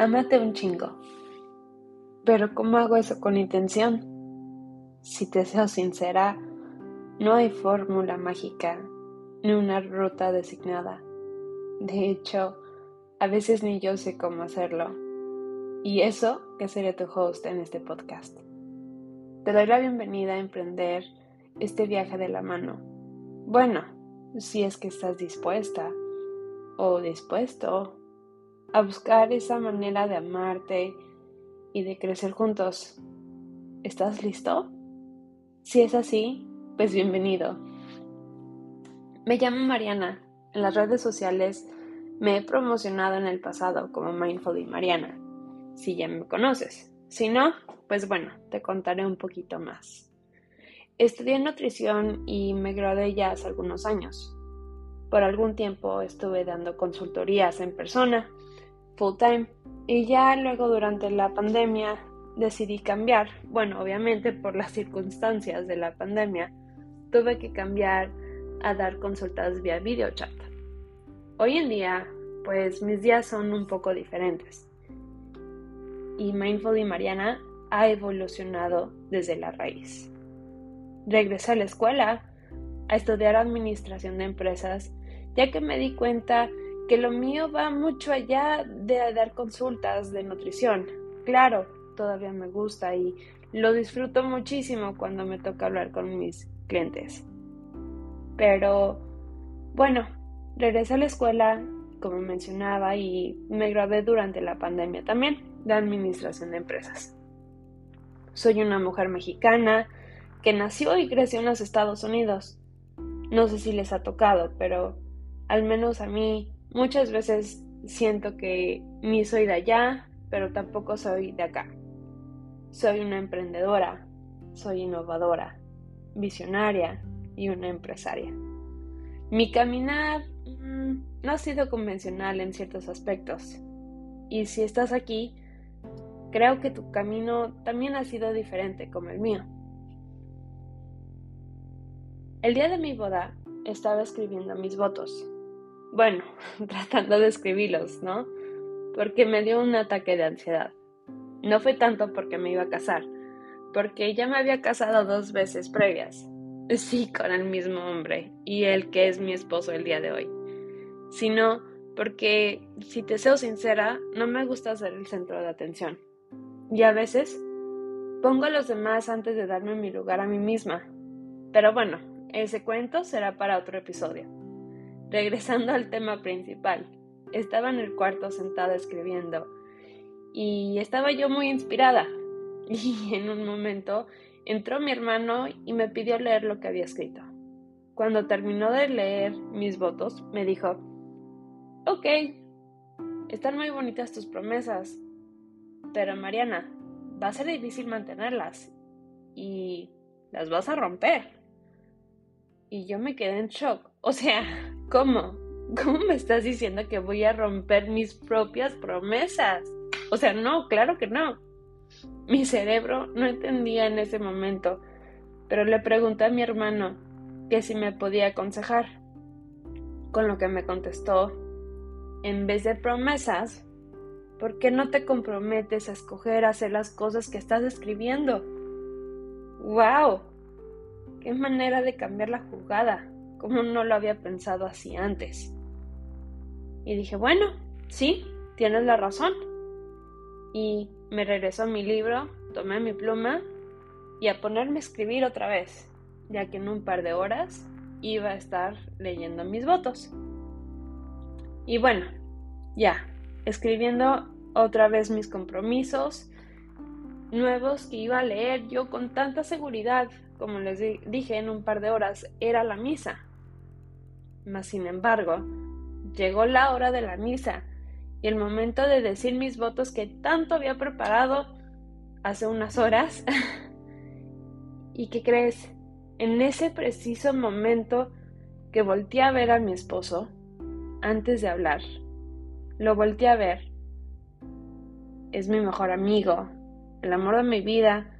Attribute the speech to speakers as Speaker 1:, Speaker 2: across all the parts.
Speaker 1: Amate un chingo. Pero ¿cómo hago eso con intención? Si te soy sincera, no hay fórmula mágica ni una ruta designada. De hecho, a veces ni yo sé cómo hacerlo. Y eso que seré tu host en este podcast. Te doy la bienvenida a emprender este viaje de la mano. Bueno, si es que estás dispuesta o dispuesto a buscar esa manera de amarte y de crecer juntos. ¿Estás listo? Si es así, pues bienvenido. Me llamo Mariana. En las redes sociales me he promocionado en el pasado como Mindful y Mariana, si ya me conoces. Si no, pues bueno, te contaré un poquito más. Estudié nutrición y me gradué ya hace algunos años. Por algún tiempo estuve dando consultorías en persona full time. Y ya luego durante la pandemia decidí cambiar. Bueno, obviamente por las circunstancias de la pandemia, tuve que cambiar a dar consultas vía video chat. Hoy en día, pues mis días son un poco diferentes. Y Mindful y Mariana ha evolucionado desde la raíz. Regresé a la escuela a estudiar administración de empresas, ya que me di cuenta que lo mío va mucho allá de dar consultas de nutrición. Claro, todavía me gusta y lo disfruto muchísimo cuando me toca hablar con mis clientes. Pero, bueno, regresé a la escuela, como mencionaba, y me gradué durante la pandemia también de Administración de Empresas. Soy una mujer mexicana que nació y creció en los Estados Unidos. No sé si les ha tocado, pero al menos a mí Muchas veces siento que ni soy de allá, pero tampoco soy de acá. Soy una emprendedora, soy innovadora, visionaria y una empresaria. Mi caminar mm, no ha sido convencional en ciertos aspectos. Y si estás aquí, creo que tu camino también ha sido diferente como el mío. El día de mi boda estaba escribiendo mis votos bueno, tratando de escribirlos, ¿no? Porque me dio un ataque de ansiedad. No fue tanto porque me iba a casar, porque ya me había casado dos veces previas. Sí, con el mismo hombre, y el que es mi esposo el día de hoy. Sino porque, si te soy sincera, no me gusta ser el centro de atención. Y a veces pongo a los demás antes de darme mi lugar a mí misma. Pero bueno, ese cuento será para otro episodio. Regresando al tema principal, estaba en el cuarto sentada escribiendo y estaba yo muy inspirada. Y en un momento entró mi hermano y me pidió leer lo que había escrito. Cuando terminó de leer mis votos, me dijo, ok, están muy bonitas tus promesas, pero Mariana, va a ser difícil mantenerlas y las vas a romper. Y yo me quedé en shock. O sea, ¿Cómo? ¿Cómo me estás diciendo que voy a romper mis propias promesas? O sea, no, claro que no. Mi cerebro no entendía en ese momento, pero le pregunté a mi hermano que si me podía aconsejar. Con lo que me contestó, en vez de promesas, ¿por qué no te comprometes a escoger hacer las cosas que estás escribiendo? ¡Wow! ¡Qué manera de cambiar la jugada! Como no lo había pensado así antes. Y dije, bueno, sí, tienes la razón. Y me regresó mi libro, tomé mi pluma y a ponerme a escribir otra vez, ya que en un par de horas iba a estar leyendo mis votos. Y bueno, ya, escribiendo otra vez mis compromisos nuevos que iba a leer yo con tanta seguridad, como les dije en un par de horas, era la misa. Mas, sin embargo, llegó la hora de la misa y el momento de decir mis votos que tanto había preparado hace unas horas. ¿Y qué crees? En ese preciso momento que volteé a ver a mi esposo, antes de hablar, lo volteé a ver. Es mi mejor amigo, el amor de mi vida.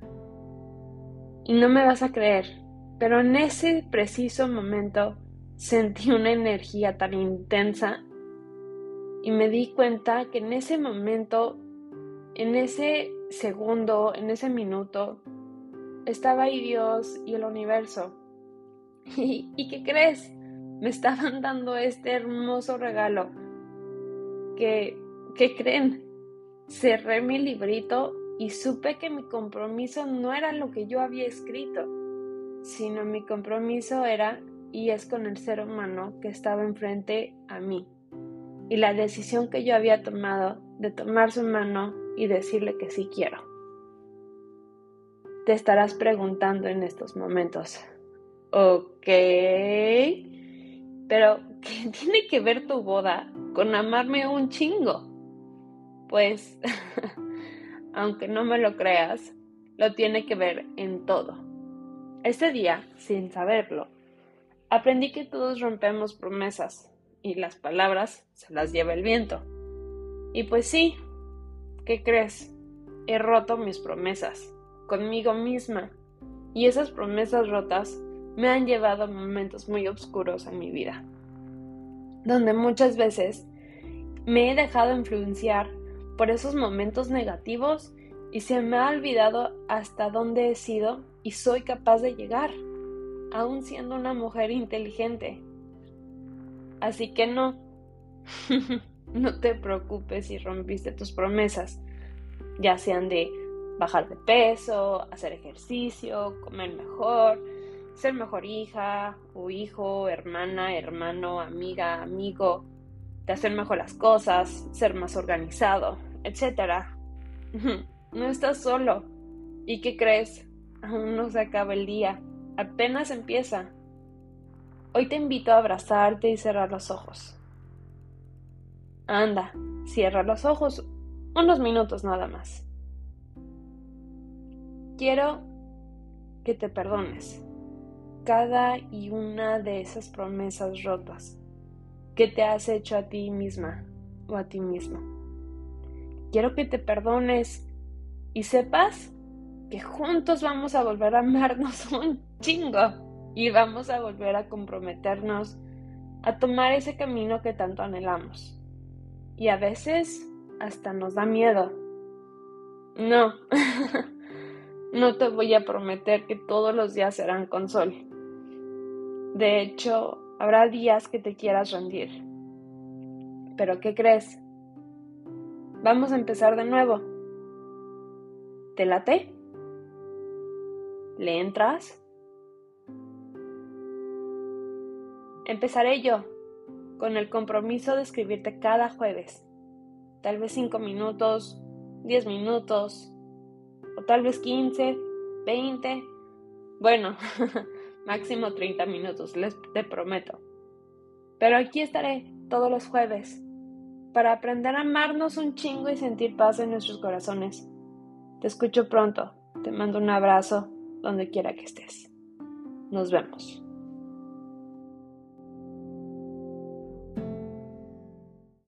Speaker 1: Y no me vas a creer, pero en ese preciso momento Sentí una energía tan intensa y me di cuenta que en ese momento en ese segundo, en ese minuto, estaba ahí Dios y el universo. ¿Y, ¿Y qué crees? Me estaban dando este hermoso regalo. Que, ¿Qué creen? Cerré mi librito y supe que mi compromiso no era lo que yo había escrito, sino mi compromiso era y es con el ser humano que estaba enfrente a mí. Y la decisión que yo había tomado de tomar su mano y decirle que sí quiero. Te estarás preguntando en estos momentos, ok, pero ¿qué tiene que ver tu boda con amarme un chingo? Pues, aunque no me lo creas, lo tiene que ver en todo. Ese día, sin saberlo, aprendí que todos rompemos promesas y las palabras se las lleva el viento. Y pues sí, ¿qué crees? He roto mis promesas conmigo misma y esas promesas rotas me han llevado a momentos muy oscuros en mi vida, donde muchas veces me he dejado influenciar por esos momentos negativos y se me ha olvidado hasta dónde he sido y soy capaz de llegar, aún siendo una mujer inteligente. Así que no, no te preocupes si rompiste tus promesas, ya sean de bajar de peso, hacer ejercicio, comer mejor, ser mejor hija o hijo, hermana, hermano, amiga, amigo, de hacer mejor las cosas, ser más organizado, etc. No estás solo. ¿Y qué crees? Aún no se acaba el día. Apenas empieza. Hoy te invito a abrazarte y cerrar los ojos. Anda, cierra los ojos unos minutos nada más. Quiero que te perdones cada y una de esas promesas rotas que te has hecho a ti misma o a ti mismo. Quiero que te perdones y sepas que juntos vamos a volver a amarnos un chingo y vamos a volver a comprometernos a tomar ese camino que tanto anhelamos. Y a veces hasta nos da miedo. No, no te voy a prometer que todos los días serán con sol. De hecho, habrá días que te quieras rendir. Pero ¿qué crees? Vamos a empezar de nuevo. ¿Te late? ¿Le entras? Empezaré yo, con el compromiso de escribirte cada jueves tal vez 5 minutos, 10 minutos, o tal vez 15, 20, bueno, máximo 30 minutos, les te prometo. Pero aquí estaré todos los jueves para aprender a amarnos un chingo y sentir paz en nuestros corazones. Te escucho pronto, te mando un abrazo donde quiera que estés. Nos vemos.